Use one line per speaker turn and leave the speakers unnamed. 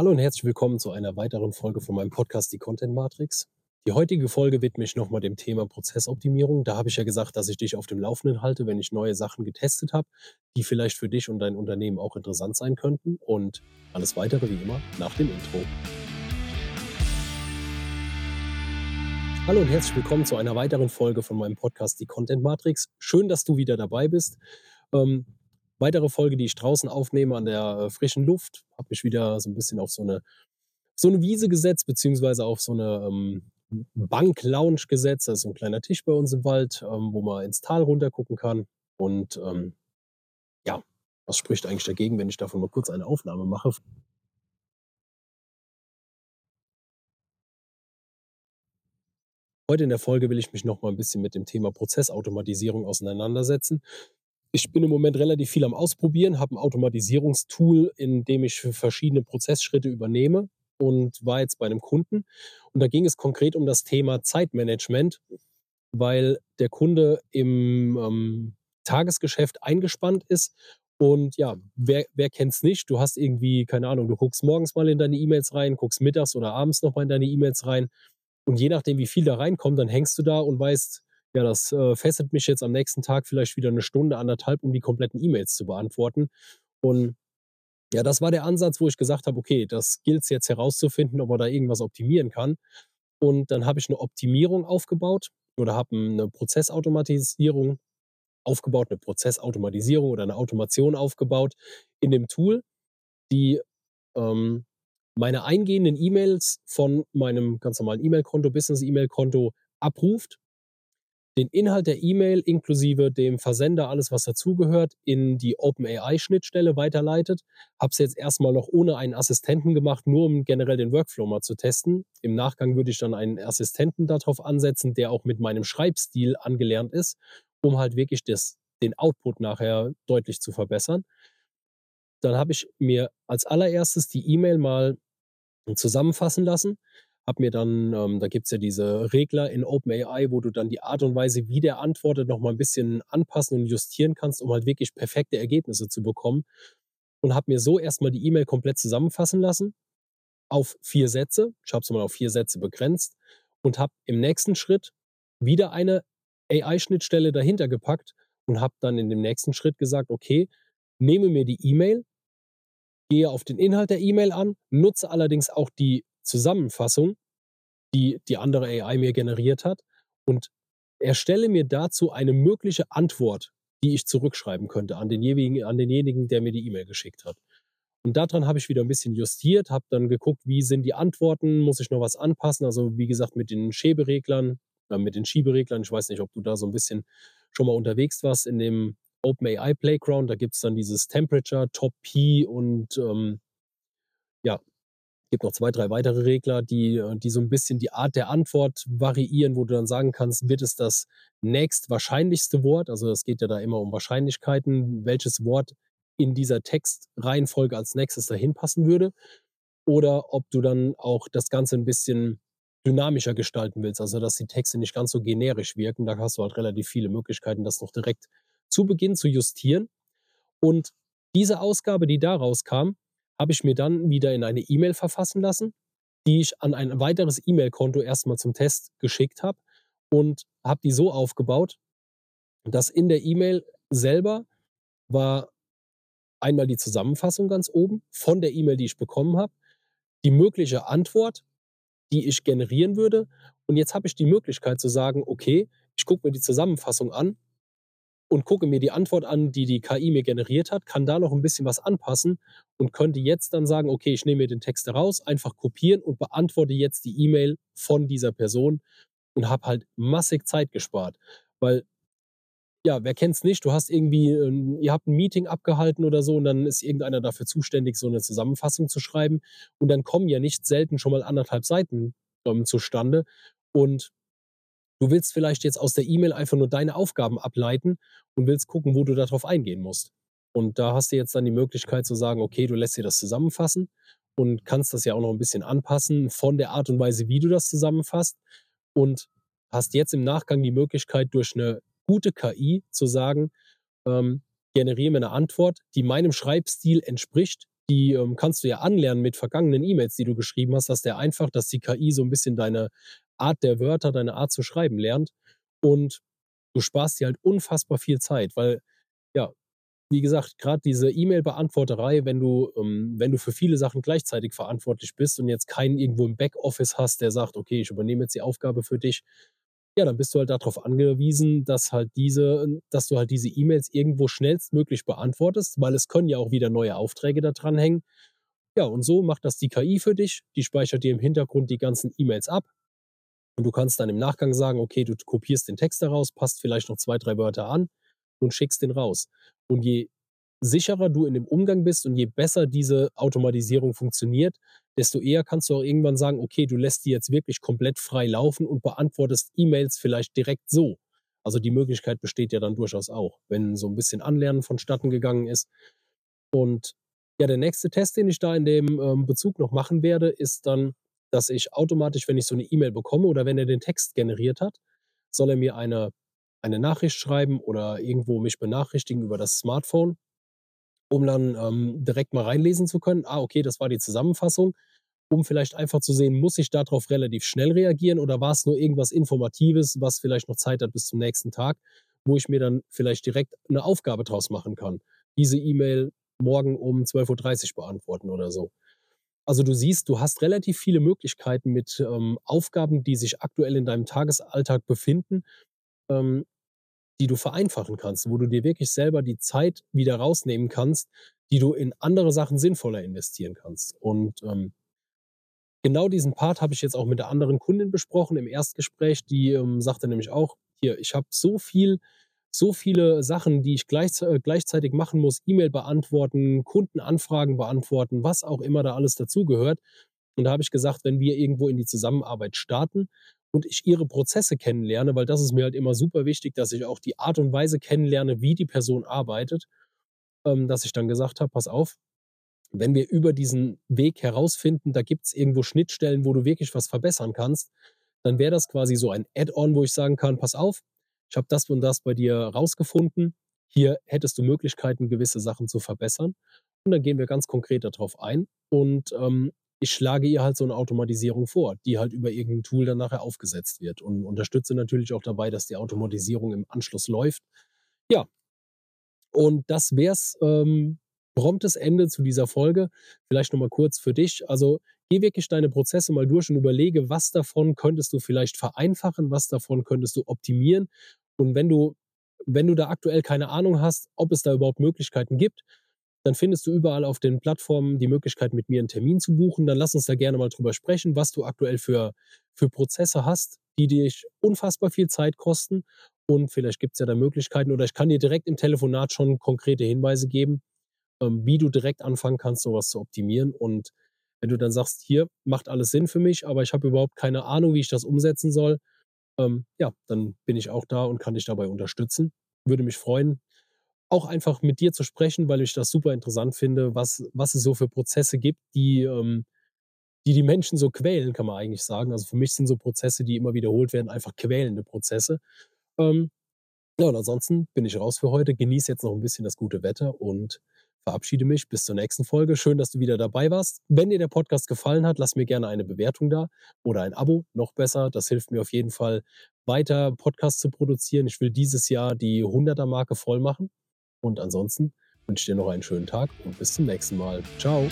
Hallo und herzlich willkommen zu einer weiteren Folge von meinem Podcast Die Content Matrix. Die heutige Folge widme ich nochmal dem Thema Prozessoptimierung. Da habe ich ja gesagt, dass ich dich auf dem Laufenden halte, wenn ich neue Sachen getestet habe, die vielleicht für dich und dein Unternehmen auch interessant sein könnten. Und alles weitere wie immer nach dem Intro. Hallo und herzlich willkommen zu einer weiteren Folge von meinem Podcast Die Content Matrix. Schön, dass du wieder dabei bist. Ähm, weitere Folge, die ich draußen aufnehme an der äh, frischen Luft. Habe mich wieder so ein bisschen auf so eine, so eine Wiese gesetzt, beziehungsweise auf so eine ähm, Bank-Lounge gesetzt. Das ist so ein kleiner Tisch bei uns im Wald, ähm, wo man ins Tal runter gucken kann. Und ähm, ja, was spricht eigentlich dagegen, wenn ich davon mal kurz eine Aufnahme mache? Heute in der Folge will ich mich noch mal ein bisschen mit dem Thema Prozessautomatisierung auseinandersetzen ich bin im Moment relativ viel am Ausprobieren, habe ein Automatisierungstool, in dem ich verschiedene Prozessschritte übernehme und war jetzt bei einem Kunden. Und da ging es konkret um das Thema Zeitmanagement, weil der Kunde im ähm, Tagesgeschäft eingespannt ist. Und ja, wer, wer kennt es nicht? Du hast irgendwie, keine Ahnung, du guckst morgens mal in deine E-Mails rein, guckst mittags oder abends nochmal in deine E-Mails rein. Und je nachdem, wie viel da reinkommt, dann hängst du da und weißt, ja, das äh, fesselt mich jetzt am nächsten Tag vielleicht wieder eine Stunde, anderthalb, um die kompletten E-Mails zu beantworten. Und ja, das war der Ansatz, wo ich gesagt habe, okay, das gilt es jetzt herauszufinden, ob man da irgendwas optimieren kann. Und dann habe ich eine Optimierung aufgebaut oder habe eine Prozessautomatisierung aufgebaut, eine Prozessautomatisierung oder eine Automation aufgebaut in dem Tool, die ähm, meine eingehenden E-Mails von meinem ganz normalen E-Mail-Konto, Business-E-Mail-Konto abruft den Inhalt der E-Mail inklusive dem Versender, alles was dazugehört, in die OpenAI-Schnittstelle weiterleitet. Habe es jetzt erstmal noch ohne einen Assistenten gemacht, nur um generell den Workflow mal zu testen. Im Nachgang würde ich dann einen Assistenten darauf ansetzen, der auch mit meinem Schreibstil angelernt ist, um halt wirklich das, den Output nachher deutlich zu verbessern. Dann habe ich mir als allererstes die E-Mail mal zusammenfassen lassen habe mir dann, ähm, da gibt es ja diese Regler in OpenAI, wo du dann die Art und Weise, wie der antwortet, noch mal ein bisschen anpassen und justieren kannst, um halt wirklich perfekte Ergebnisse zu bekommen. Und habe mir so erstmal die E-Mail komplett zusammenfassen lassen auf vier Sätze. Ich habe es mal auf vier Sätze begrenzt und habe im nächsten Schritt wieder eine AI-Schnittstelle dahinter gepackt und habe dann in dem nächsten Schritt gesagt, okay, nehme mir die E-Mail, gehe auf den Inhalt der E-Mail an, nutze allerdings auch die Zusammenfassung, die die andere AI mir generiert hat und erstelle mir dazu eine mögliche Antwort, die ich zurückschreiben könnte an, denjenigen, an denjenigen, der mir die E-Mail geschickt hat. Und daran habe ich wieder ein bisschen justiert, habe dann geguckt, wie sind die Antworten, muss ich noch was anpassen. Also wie gesagt, mit den Schiebereglern, äh, mit den Schiebereglern, ich weiß nicht, ob du da so ein bisschen schon mal unterwegs warst in dem OpenAI Playground. Da gibt es dann dieses Temperature, Top P und ähm, gibt noch zwei, drei weitere Regler, die, äh, die so ein bisschen die Art der Antwort variieren, wo du dann sagen kannst, wird es das nächst wahrscheinlichste Wort? Also es geht ja da immer um Wahrscheinlichkeiten, welches Wort in dieser Textreihenfolge als nächstes dahin passen würde. Oder ob du dann auch das Ganze ein bisschen dynamischer gestalten willst, also dass die Texte nicht ganz so generisch wirken. Da hast du halt relativ viele Möglichkeiten, das noch direkt zu Beginn zu justieren. Und diese Ausgabe, die daraus kam, habe ich mir dann wieder in eine E-Mail verfassen lassen, die ich an ein weiteres E-Mail-Konto erstmal zum Test geschickt habe und habe die so aufgebaut, dass in der E-Mail selber war einmal die Zusammenfassung ganz oben von der E-Mail, die ich bekommen habe, die mögliche Antwort, die ich generieren würde. Und jetzt habe ich die Möglichkeit zu sagen, okay, ich gucke mir die Zusammenfassung an und gucke mir die Antwort an, die die KI mir generiert hat, kann da noch ein bisschen was anpassen und könnte jetzt dann sagen, okay, ich nehme mir den Text heraus, einfach kopieren und beantworte jetzt die E-Mail von dieser Person und habe halt massig Zeit gespart, weil ja, wer kennt's nicht? Du hast irgendwie, ähm, ihr habt ein Meeting abgehalten oder so und dann ist irgendeiner dafür zuständig, so eine Zusammenfassung zu schreiben. Und dann kommen ja nicht selten schon mal anderthalb Seiten ähm, zustande. Und Du willst vielleicht jetzt aus der E-Mail einfach nur deine Aufgaben ableiten und willst gucken, wo du darauf eingehen musst. Und da hast du jetzt dann die Möglichkeit zu sagen, okay, du lässt dir das zusammenfassen und kannst das ja auch noch ein bisschen anpassen von der Art und Weise, wie du das zusammenfasst. Und hast jetzt im Nachgang die Möglichkeit, durch eine gute KI zu sagen, ähm, generiere mir eine Antwort, die meinem Schreibstil entspricht, die ähm, kannst du ja anlernen mit vergangenen E-Mails, die du geschrieben hast, dass der einfach, dass die KI so ein bisschen deine Art der Wörter, deine Art zu schreiben lernt und du sparst dir halt unfassbar viel Zeit, weil, ja, wie gesagt, gerade diese E-Mail-Beantworterei, wenn du, ähm, wenn du für viele Sachen gleichzeitig verantwortlich bist und jetzt keinen irgendwo im Backoffice hast, der sagt, okay, ich übernehme jetzt die Aufgabe für dich, ja, dann bist du halt darauf angewiesen, dass halt diese, dass du halt diese E-Mails irgendwo schnellstmöglich beantwortest, weil es können ja auch wieder neue Aufträge da dran hängen. Ja, und so macht das die KI für dich. Die speichert dir im Hintergrund die ganzen E-Mails ab. Und du kannst dann im Nachgang sagen, okay, du kopierst den Text daraus, passt vielleicht noch zwei, drei Wörter an und schickst den raus. Und je sicherer du in dem Umgang bist und je besser diese Automatisierung funktioniert, desto eher kannst du auch irgendwann sagen, okay, du lässt die jetzt wirklich komplett frei laufen und beantwortest E-Mails vielleicht direkt so. Also die Möglichkeit besteht ja dann durchaus auch, wenn so ein bisschen Anlernen vonstatten gegangen ist. Und ja, der nächste Test, den ich da in dem ähm, Bezug noch machen werde, ist dann, dass ich automatisch, wenn ich so eine E-Mail bekomme oder wenn er den Text generiert hat, soll er mir eine, eine Nachricht schreiben oder irgendwo mich benachrichtigen über das Smartphone um dann ähm, direkt mal reinlesen zu können. Ah, okay, das war die Zusammenfassung, um vielleicht einfach zu sehen, muss ich darauf relativ schnell reagieren oder war es nur irgendwas Informatives, was vielleicht noch Zeit hat bis zum nächsten Tag, wo ich mir dann vielleicht direkt eine Aufgabe draus machen kann. Diese E-Mail morgen um 12.30 Uhr beantworten oder so. Also du siehst, du hast relativ viele Möglichkeiten mit ähm, Aufgaben, die sich aktuell in deinem Tagesalltag befinden, ähm, die du vereinfachen kannst, wo du dir wirklich selber die Zeit wieder rausnehmen kannst, die du in andere Sachen sinnvoller investieren kannst. Und ähm, genau diesen Part habe ich jetzt auch mit der anderen Kundin besprochen im Erstgespräch. Die ähm, sagte nämlich auch, hier, ich habe so viel, so viele Sachen, die ich gleich, äh, gleichzeitig machen muss, E-Mail beantworten, Kundenanfragen beantworten, was auch immer da alles dazugehört. Und da habe ich gesagt, wenn wir irgendwo in die Zusammenarbeit starten und ich ihre Prozesse kennenlerne, weil das ist mir halt immer super wichtig, dass ich auch die Art und Weise kennenlerne, wie die Person arbeitet, ähm, dass ich dann gesagt habe, pass auf, wenn wir über diesen Weg herausfinden, da gibt es irgendwo Schnittstellen, wo du wirklich was verbessern kannst, dann wäre das quasi so ein Add-on, wo ich sagen kann, pass auf, ich habe das und das bei dir rausgefunden, hier hättest du Möglichkeiten, gewisse Sachen zu verbessern. Und dann gehen wir ganz konkret darauf ein und ähm, ich schlage ihr halt so eine Automatisierung vor, die halt über irgendein Tool dann nachher aufgesetzt wird und unterstütze natürlich auch dabei, dass die Automatisierung im Anschluss läuft. Ja, und das wäre es ähm, promptes Ende zu dieser Folge. Vielleicht nochmal kurz für dich. Also geh wirklich deine Prozesse mal durch und überlege, was davon könntest du vielleicht vereinfachen, was davon könntest du optimieren. Und wenn du, wenn du da aktuell keine Ahnung hast, ob es da überhaupt Möglichkeiten gibt, dann findest du überall auf den Plattformen die Möglichkeit, mit mir einen Termin zu buchen. Dann lass uns da gerne mal drüber sprechen, was du aktuell für, für Prozesse hast, die dich unfassbar viel Zeit kosten. Und vielleicht gibt es ja da Möglichkeiten oder ich kann dir direkt im Telefonat schon konkrete Hinweise geben, ähm, wie du direkt anfangen kannst, sowas zu optimieren. Und wenn du dann sagst, hier macht alles Sinn für mich, aber ich habe überhaupt keine Ahnung, wie ich das umsetzen soll, ähm, ja, dann bin ich auch da und kann dich dabei unterstützen. Würde mich freuen, auch einfach mit dir zu sprechen, weil ich das super interessant finde, was, was es so für Prozesse gibt, die, ähm, die die Menschen so quälen, kann man eigentlich sagen. Also für mich sind so Prozesse, die immer wiederholt werden, einfach quälende Prozesse. Ähm, ja, und ansonsten bin ich raus für heute. Genieße jetzt noch ein bisschen das gute Wetter und verabschiede mich bis zur nächsten Folge. Schön, dass du wieder dabei warst. Wenn dir der Podcast gefallen hat, lass mir gerne eine Bewertung da oder ein Abo, noch besser. Das hilft mir auf jeden Fall weiter Podcasts zu produzieren. Ich will dieses Jahr die 100er Marke voll machen. Und ansonsten wünsche ich dir noch einen schönen Tag und bis zum nächsten Mal. Ciao.